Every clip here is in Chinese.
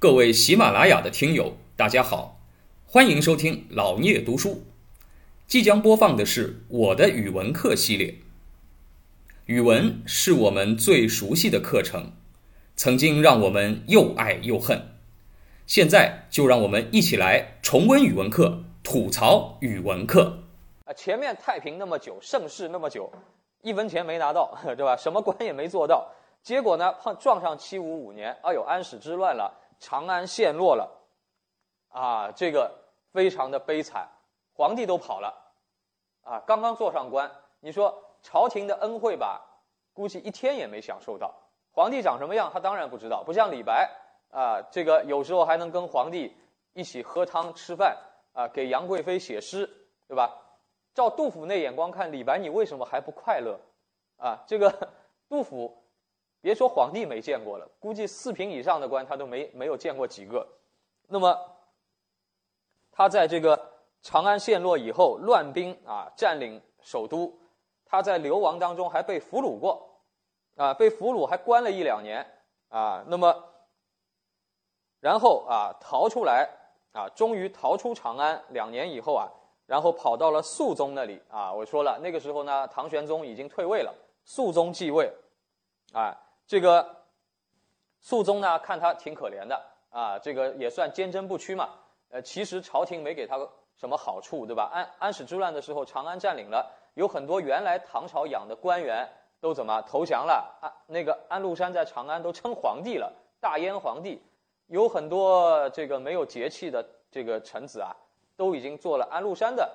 各位喜马拉雅的听友，大家好，欢迎收听老聂读书。即将播放的是我的语文课系列。语文是我们最熟悉的课程，曾经让我们又爱又恨。现在就让我们一起来重温语文课，吐槽语文课。啊，前面太平那么久，盛世那么久，一分钱没拿到，对吧？什么官也没做到。结果呢，碰撞上七五五年，哎呦，安史之乱了，长安陷落了，啊，这个非常的悲惨，皇帝都跑了，啊，刚刚做上官，你说朝廷的恩惠吧，估计一天也没享受到。皇帝长什么样，他当然不知道，不像李白啊，这个有时候还能跟皇帝一起喝汤吃饭，啊，给杨贵妃写诗，对吧？照杜甫那眼光看，李白你为什么还不快乐？啊，这个 杜甫。别说皇帝没见过了，估计四品以上的官他都没没有见过几个。那么，他在这个长安陷落以后，乱兵啊占领首都，他在流亡当中还被俘虏过，啊，被俘虏还关了一两年啊。那么，然后啊逃出来啊，终于逃出长安。两年以后啊，然后跑到了肃宗那里啊。我说了，那个时候呢，唐玄宗已经退位了，肃宗继位，啊。这个肃宗呢，看他挺可怜的啊，这个也算坚贞不屈嘛。呃，其实朝廷没给他什么好处，对吧？安安史之乱的时候，长安占领了，有很多原来唐朝养的官员都怎么投降了？啊，那个安禄山在长安都称皇帝了，大燕皇帝。有很多这个没有节气的这个臣子啊，都已经做了安禄山的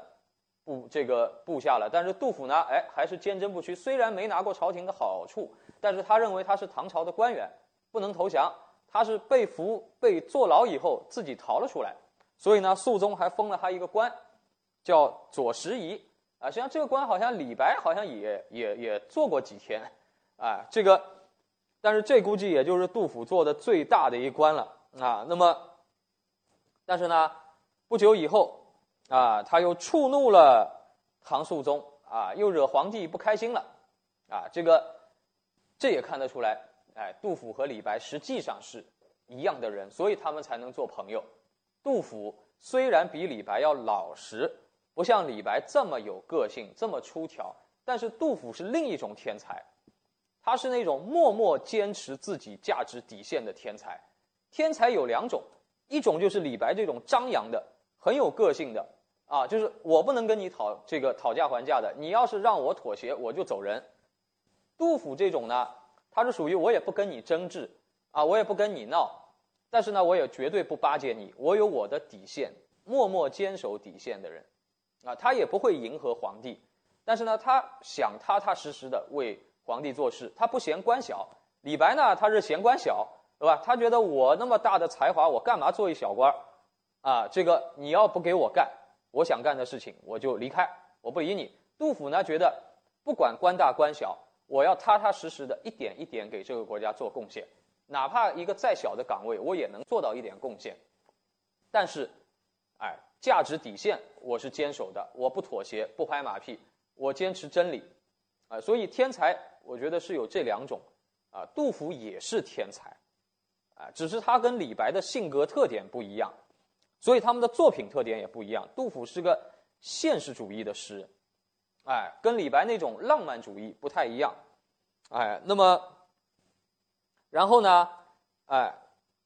部这个部下了。但是杜甫呢，哎，还是坚贞不屈，虽然没拿过朝廷的好处。但是他认为他是唐朝的官员，不能投降。他是被俘、被坐牢以后自己逃了出来，所以呢，肃宗还封了他一个官，叫左拾遗。啊，实际上这个官好像李白好像也也也做过几天，啊，这个，但是这估计也就是杜甫做的最大的一官了啊。那么，但是呢，不久以后啊，他又触怒了唐肃宗啊，又惹皇帝不开心了啊，这个。这也看得出来，哎，杜甫和李白实际上是一样的人，所以他们才能做朋友。杜甫虽然比李白要老实，不像李白这么有个性、这么出挑，但是杜甫是另一种天才，他是那种默默坚持自己价值底线的天才。天才有两种，一种就是李白这种张扬的、很有个性的啊，就是我不能跟你讨这个讨价还价的，你要是让我妥协，我就走人。杜甫这种呢，他是属于我也不跟你争执，啊，我也不跟你闹，但是呢，我也绝对不巴结你，我有我的底线，默默坚守底线的人，啊，他也不会迎合皇帝，但是呢，他想踏踏实实的为皇帝做事，他不嫌官小。李白呢，他是嫌官小，对吧？他觉得我那么大的才华，我干嘛做一小官儿？啊，这个你要不给我干，我想干的事情我就离开，我不理你。杜甫呢，觉得不管官大官小。我要踏踏实实的一点一点给这个国家做贡献，哪怕一个再小的岗位，我也能做到一点贡献。但是，哎，价值底线我是坚守的，我不妥协，不拍马屁，我坚持真理。啊，所以天才，我觉得是有这两种。啊，杜甫也是天才，啊，只是他跟李白的性格特点不一样，所以他们的作品特点也不一样。杜甫是个现实主义的诗人。哎，跟李白那种浪漫主义不太一样，哎，那么，然后呢，哎，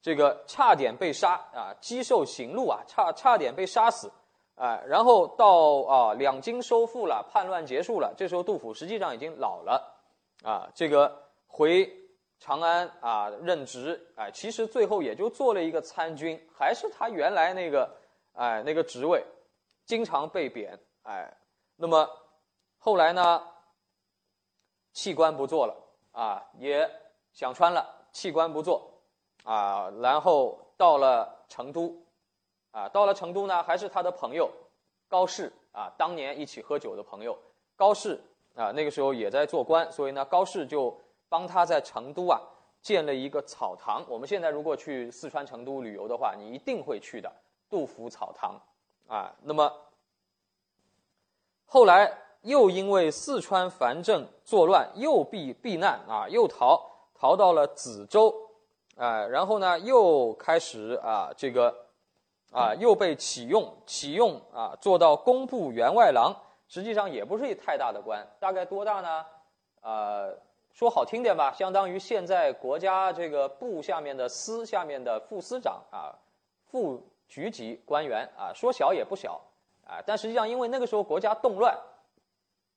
这个差点被杀啊，击受刑戮啊，差差点被杀死，哎，然后到啊两京收复了，叛乱结束了，这时候杜甫实际上已经老了，啊，这个回长安啊任职，哎，其实最后也就做了一个参军，还是他原来那个哎那个职位，经常被贬，哎，那么。后来呢，弃官不做了啊，也想穿了，弃官不做啊，然后到了成都，啊，到了成都呢，还是他的朋友高适啊，当年一起喝酒的朋友高适啊，那个时候也在做官，所以呢，高适就帮他在成都啊建了一个草堂。我们现在如果去四川成都旅游的话，你一定会去的杜甫草堂啊。那么后来。又因为四川藩镇作乱，又避避难啊，又逃逃到了梓州，啊，然后呢又开始啊这个啊又被启用，启用啊做到工部员外郎，实际上也不是太大的官，大概多大呢？啊，说好听点吧，相当于现在国家这个部下面的司下面的副司长啊，副局级官员啊，说小也不小啊，但实际上因为那个时候国家动乱。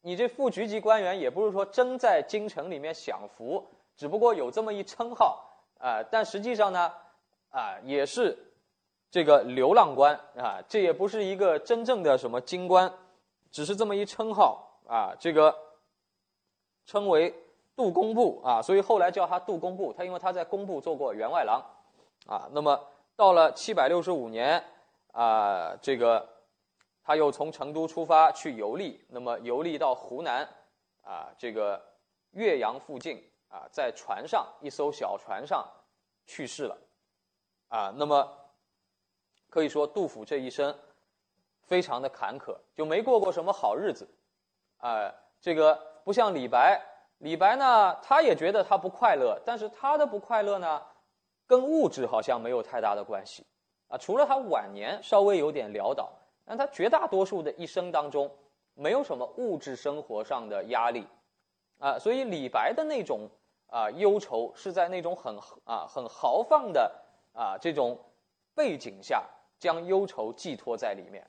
你这副局级官员也不是说真在京城里面享福，只不过有这么一称号啊，但实际上呢，啊也是这个流浪官啊，这也不是一个真正的什么京官，只是这么一称号啊，这个称为杜工部啊，所以后来叫他杜工部，他因为他在工部做过员外郎啊，那么到了七百六十五年啊，这个。他又从成都出发去游历，那么游历到湖南，啊，这个岳阳附近啊，在船上一艘小船上去世了，啊，那么可以说杜甫这一生非常的坎坷，就没过过什么好日子，啊，这个不像李白，李白呢，他也觉得他不快乐，但是他的不快乐呢，跟物质好像没有太大的关系，啊，除了他晚年稍微有点潦倒。但他绝大多数的一生当中，没有什么物质生活上的压力，啊，所以李白的那种啊忧愁是在那种很啊很豪放的啊这种背景下，将忧愁寄托在里面，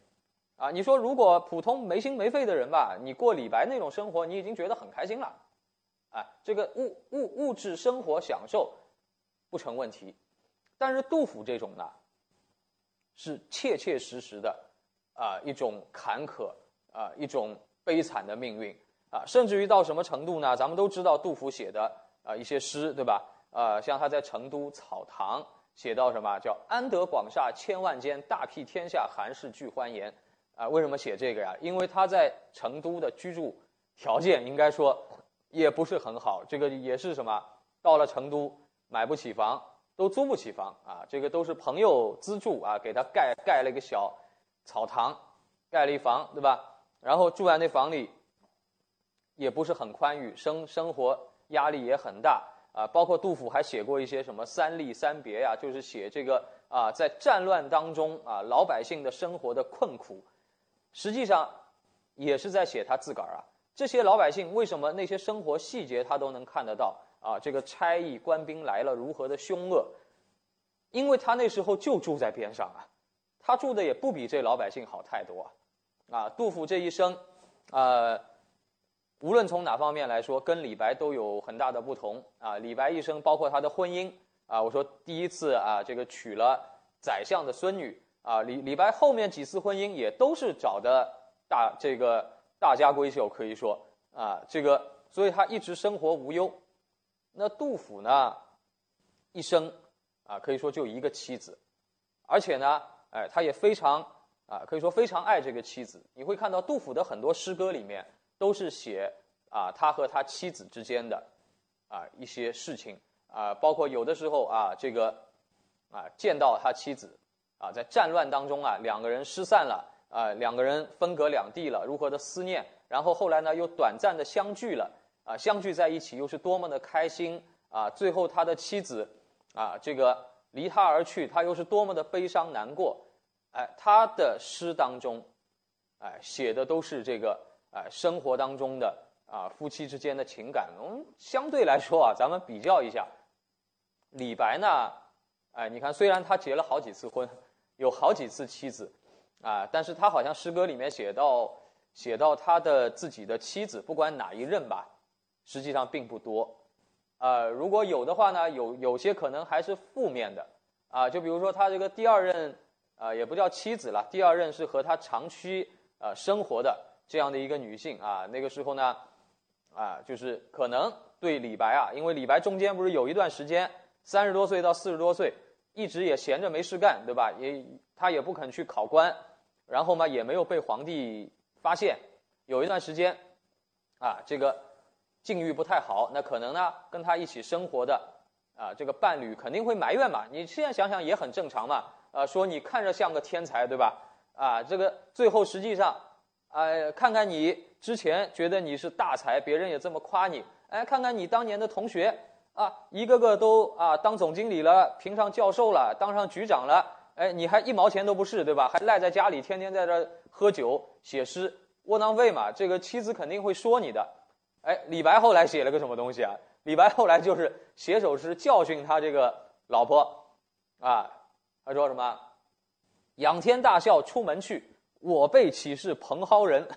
啊，你说如果普通没心没肺的人吧，你过李白那种生活，你已经觉得很开心了，啊，这个物物物质生活享受不成问题，但是杜甫这种呢，是切切实实的。啊，一种坎坷啊，一种悲惨的命运啊，甚至于到什么程度呢？咱们都知道杜甫写的啊一些诗，对吧？呃，像他在成都草堂写到什么叫“安得广厦千万间，大庇天下寒士俱欢颜”。啊，为什么写这个呀？因为他在成都的居住条件应该说也不是很好，这个也是什么？到了成都买不起房，都租不起房啊，这个都是朋友资助啊，给他盖盖了一个小。草堂盖了一房，对吧？然后住在那房里，也不是很宽裕，生生活压力也很大啊。包括杜甫还写过一些什么三吏三别呀，就是写这个啊，在战乱当中啊，老百姓的生活的困苦，实际上也是在写他自个儿啊。这些老百姓为什么那些生活细节他都能看得到啊？这个差役官兵来了如何的凶恶，因为他那时候就住在边上啊。他住的也不比这老百姓好太多，啊，杜甫这一生，呃，无论从哪方面来说，跟李白都有很大的不同啊。李白一生，包括他的婚姻啊，我说第一次啊，这个娶了宰相的孙女啊，李李白后面几次婚姻也都是找的大这个大家闺秀，可以说啊，这个所以他一直生活无忧。那杜甫呢，一生啊，可以说就一个妻子，而且呢。哎，他也非常啊，可以说非常爱这个妻子。你会看到杜甫的很多诗歌里面都是写啊他和他妻子之间的啊一些事情啊，包括有的时候啊这个啊见到他妻子啊在战乱当中啊两个人失散了啊两个人分隔两地了，如何的思念，然后后来呢又短暂的相聚了啊相聚在一起又是多么的开心啊，最后他的妻子啊这个。离他而去，他又是多么的悲伤难过，哎，他的诗当中，哎，写的都是这个，哎，生活当中的啊，夫妻之间的情感。我嗯，相对来说啊，咱们比较一下，李白呢，哎，你看，虽然他结了好几次婚，有好几次妻子，啊，但是他好像诗歌里面写到，写到他的自己的妻子，不管哪一任吧，实际上并不多。呃，如果有的话呢，有有些可能还是负面的，啊，就比如说他这个第二任，啊，也不叫妻子了，第二任是和他长期呃生活的这样的一个女性啊，那个时候呢，啊，就是可能对李白啊，因为李白中间不是有一段时间三十多岁到四十多岁，一直也闲着没事干，对吧？也他也不肯去考官，然后嘛也没有被皇帝发现，有一段时间，啊，这个。境遇不太好，那可能呢，跟他一起生活的啊，这个伴侣肯定会埋怨嘛。你现在想想也很正常嘛。啊，说你看着像个天才，对吧？啊，这个最后实际上，哎，看看你之前觉得你是大才，别人也这么夸你。哎，看看你当年的同学，啊，一个个都啊当总经理了，评上教授了，当上局长了，哎，你还一毛钱都不是，对吧？还赖在家里，天天在这喝酒写诗，窝囊废嘛。这个妻子肯定会说你的。哎，李白后来写了个什么东西啊？李白后来就是写首诗教训他这个老婆，啊，他说什么？仰天大笑出门去，我辈岂是蓬蒿人？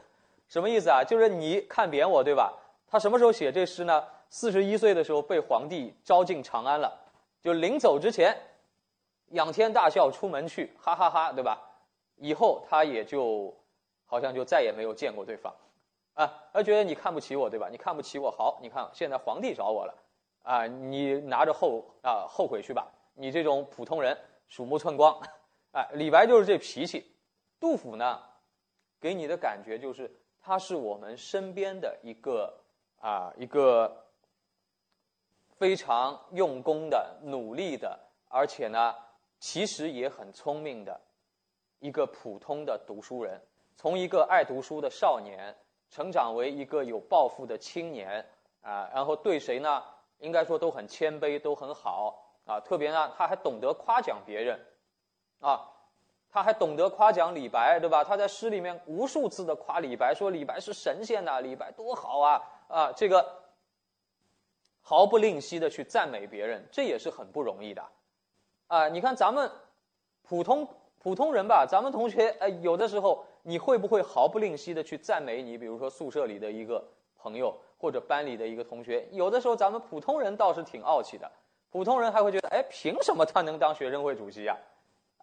什么意思啊？就是你看扁我，对吧？他什么时候写这诗呢？四十一岁的时候被皇帝招进长安了，就临走之前，仰天大笑出门去，哈哈哈，对吧？以后他也就好像就再也没有见过对方。啊，他觉得你看不起我，对吧？你看不起我，好，你看现在皇帝找我了，啊，你拿着后啊后悔去吧。你这种普通人，鼠目寸光，哎，李白就是这脾气。杜甫呢，给你的感觉就是他是我们身边的一个啊一个非常用功的、努力的，而且呢，其实也很聪明的一个普通的读书人，从一个爱读书的少年。成长为一个有抱负的青年啊，然后对谁呢？应该说都很谦卑，都很好啊。特别呢，他还懂得夸奖别人啊，他还懂得夸奖李白，对吧？他在诗里面无数次的夸李白，说李白是神仙呐，李白多好啊啊！这个毫不吝惜的去赞美别人，这也是很不容易的啊。你看咱们普通普通人吧，咱们同学呃，有的时候。你会不会毫不吝惜的去赞美你，比如说宿舍里的一个朋友或者班里的一个同学？有的时候咱们普通人倒是挺傲气的，普通人还会觉得，哎，凭什么他能当学生会主席呀？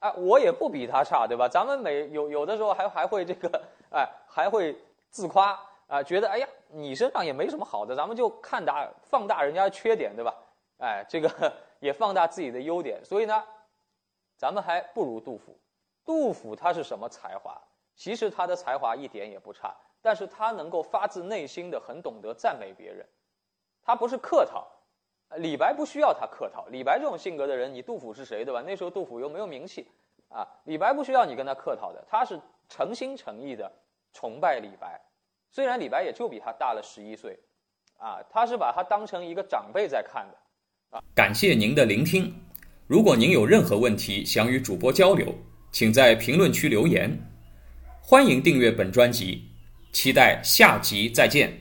啊，我也不比他差，对吧？咱们每有有的时候还还会这个，哎，还会自夸啊，觉得哎呀，你身上也没什么好的，咱们就看大放大人家的缺点，对吧？哎，这个 也放大自己的优点，所以呢，咱们还不如杜甫。杜甫他是什么才华？其实他的才华一点也不差，但是他能够发自内心的很懂得赞美别人，他不是客套。李白不需要他客套，李白这种性格的人，你杜甫是谁对吧？那时候杜甫又没有名气，啊，李白不需要你跟他客套的，他是诚心诚意的崇拜李白。虽然李白也就比他大了十一岁，啊，他是把他当成一个长辈在看的，啊。感谢您的聆听，如果您有任何问题想与主播交流，请在评论区留言。欢迎订阅本专辑，期待下集再见。